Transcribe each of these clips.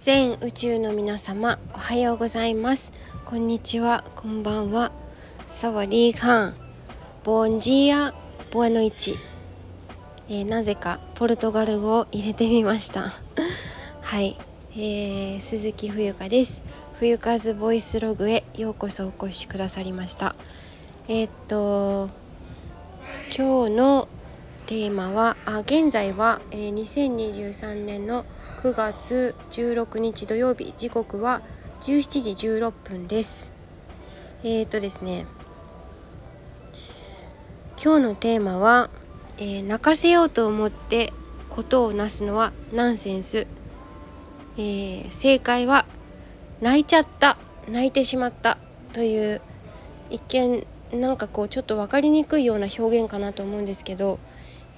全宇宙の皆様おはようございます。こんにちはこんばんは。サワディーカンボンジーアボアノイチ、えー、なぜかポルトガル語を入れてみました。はい、えー、鈴木冬香です。冬風ボイスログへようこそお越しくださりました。えー、っと今日のテーマはあ現在は、えー、2023年の9月16日土曜日時刻は17時16分です。えっ、ー、とですね今日のテーマは、えー、泣かせようと思ってことをなすのはナンセンス、えー、正解は泣いちゃった泣いてしまったという一見なんかこうちょっと分かりにくいような表現かなと思うんですけど、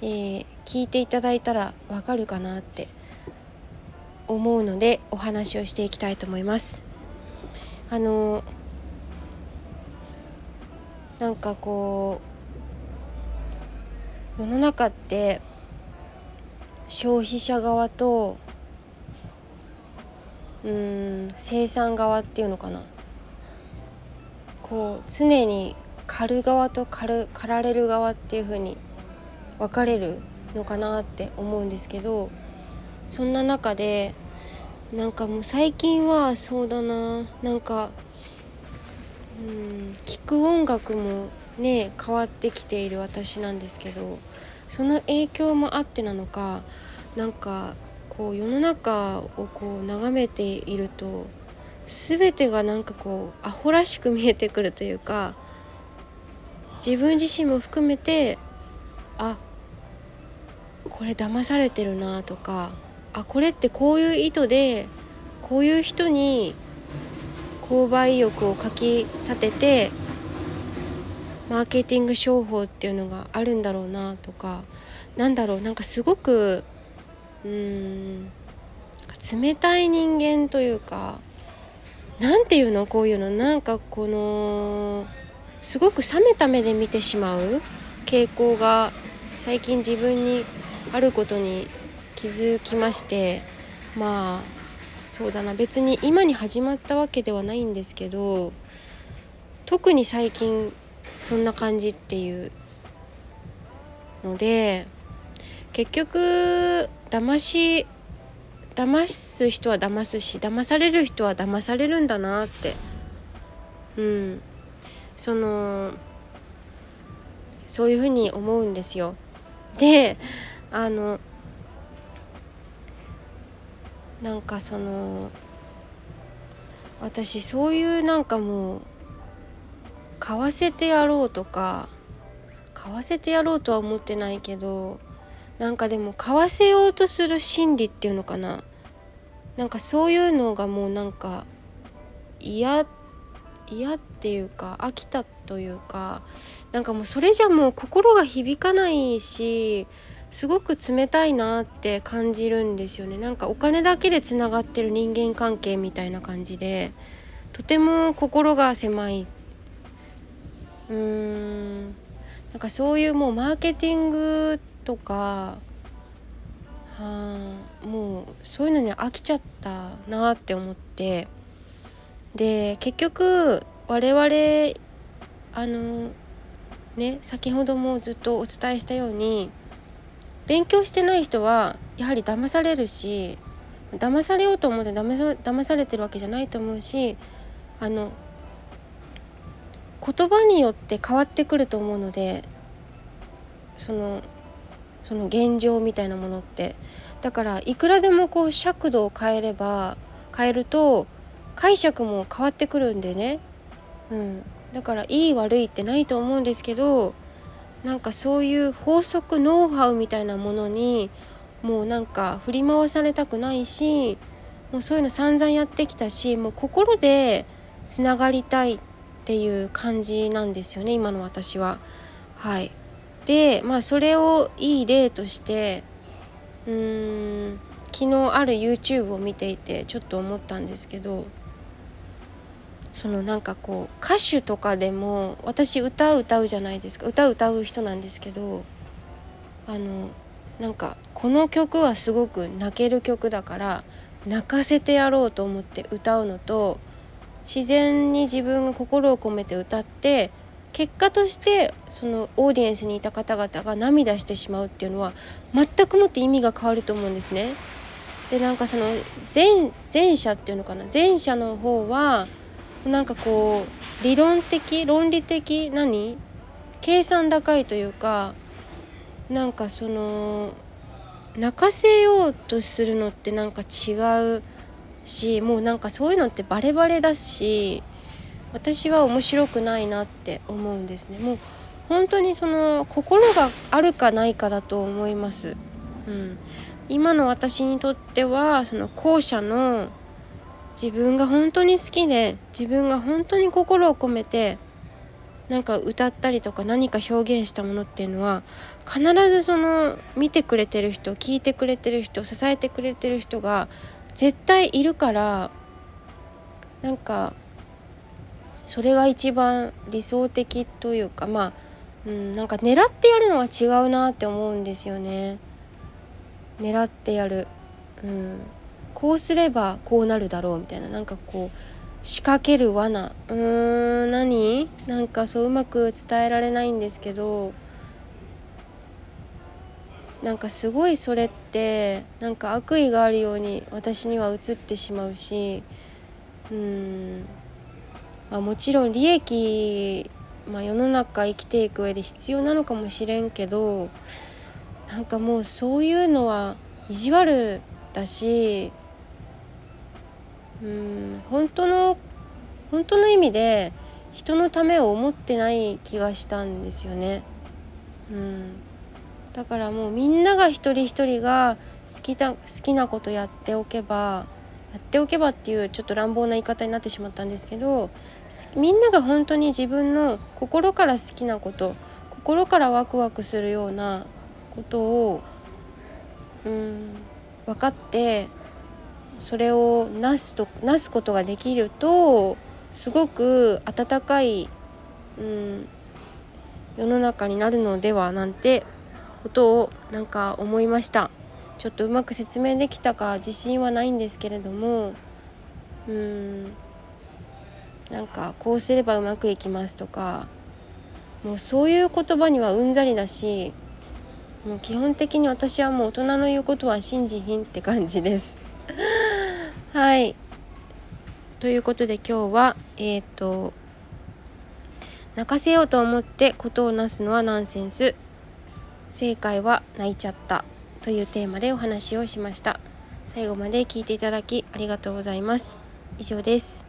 えー、聞いていただいたらわかるかなって思うのでお話をしていきたいと思います。あのなんかこう世の中って消費者側とうん生産側っていうのかなこう常に狩る側と狩る狩られる側っていう風に分かれるのかなって思うんですけどそんな中でなんかもう最近はそうだな。なんかうん聴く音楽もね変わってきている私なんですけどその影響もあってなのかなんかこう世の中をこう眺めていると全てがなんかこうアホらしく見えてくるというか自分自身も含めてあこれ騙されてるなとかあこれってこういう意図でこういう人に購買意欲をかきたててマーケティング商法っていうのがあるんだろうなとかなんだろうなんかすごくうん冷たい人間というかなんていうのこういうの。なんかこのすごく冷めた目で見てしまう傾向が最近自分にあることに気づきましてまあそうだな。別に今に始まったわけではないんですけど特に最近そんな感じっていうので結局騙し騙す人は騙すし騙される人は騙されるんだなって。うん。そのそういうふうに思うんですよ。であのなんかその私そういうなんかもう買わせてやろうとか買わせてやろうとは思ってないけどなんかでも買わせようとする心理っていうのかな。なんかそういうのがもうなんか嫌嫌っていうか飽きたというかなんかもうそれじゃもう心が響かないしすごく冷たいなって感じるんですよね。なんかお金だけでつながってる人間関係みたいな感じでとても心が狭い。うーん。なんかそういうもうマーケティングとかはあもうそういうのに飽きちゃったなって思って。で結局我々あのね先ほどもずっとお伝えしたように勉強してない人はやはり騙されるし騙されようと思って騙さ騙されてるわけじゃないと思うしあの言葉によって変わってくると思うのでそのその現状みたいなものって。だからいくらでもこう尺度を変えれば変えると解釈も変わってくるんでね、うん、だからいい悪いってないと思うんですけどなんかそういう法則ノウハウみたいなものにもうなんか振り回されたくないしもうそういうの散々やってきたしもう心でつながりたいっていう感じなんですよね今の私は。はい、でまあそれをいい例としてうーん昨日ある YouTube を見ていてちょっと思ったんですけどそのなんかこう歌手とかでも私歌う歌うじゃないですか歌う歌う人なんですけどあのなんかこの曲はすごく泣ける曲だから泣かせてやろうと思って歌うのと自然に自分が心を込めて歌って結果としてそのオーディエンスにいた方々が涙してしまうっていうのは全くもって意味が変わると思うんですね。でなんかその前前者っていうのかな前者の方はなんかこう理論的論理的何？計算高いというかなんかその泣かせようとするのってなんか違うしもうなんかそういうのってバレバレだし私は面白くないなって思うんですね。もう本当にその心があるかないかだと思います、うん、今の私にとってはその後者の自分が本当に好きで自分が本当に心を込めてなんか歌ったりとか何か表現したものっていうのは必ずその見てくれてる人聞いてくれてる人支えてくれてる人が絶対いるからなんかそれが一番理想的というかまあ、うん、なんか狙ってやるのは違うなって思うんですよね。狙ってやる、うん、こうすればこうなるだろうみたいな。なんかこう仕掛ける罠。うーん何？なんかそううまく伝えられないんですけど。なんかすごいそれってなんか悪意があるように私には映ってしまうし。うん、まあ、もちろん利益、まあ、世の中生きていく上で必要なのかもしれんけど。なんかもうそういうのは意地悪だし。うん本当の本当の意味で人のためを思ってない気がしたんですよね。うんだからもうみんなが一人一人が好きだ好きなことやっておけばやっておけばっていうちょっと乱暴な言い方になってしまったんですけどみんなが本当に自分の心から好きなこと心からワクワクするようなことをうん分かってそれをなすとなすことができるとすごく温かい、うん、世の中になるのではなんてことをなんか思いました。ちょっとうまく説明できたか自信はないんですけれどもうんなんかこうすればうまくいきますとかもうそういう言葉にはうんざりだしもう基本的に私はもう大人の言うことは信じひんって感じです。はい。ということで今日はえっ、ー、と泣かせようと思ってことをなすのはナンセンス。正解は泣いちゃった。というテーマでお話をしました。最後まで聞いていただきありがとうございます。以上です。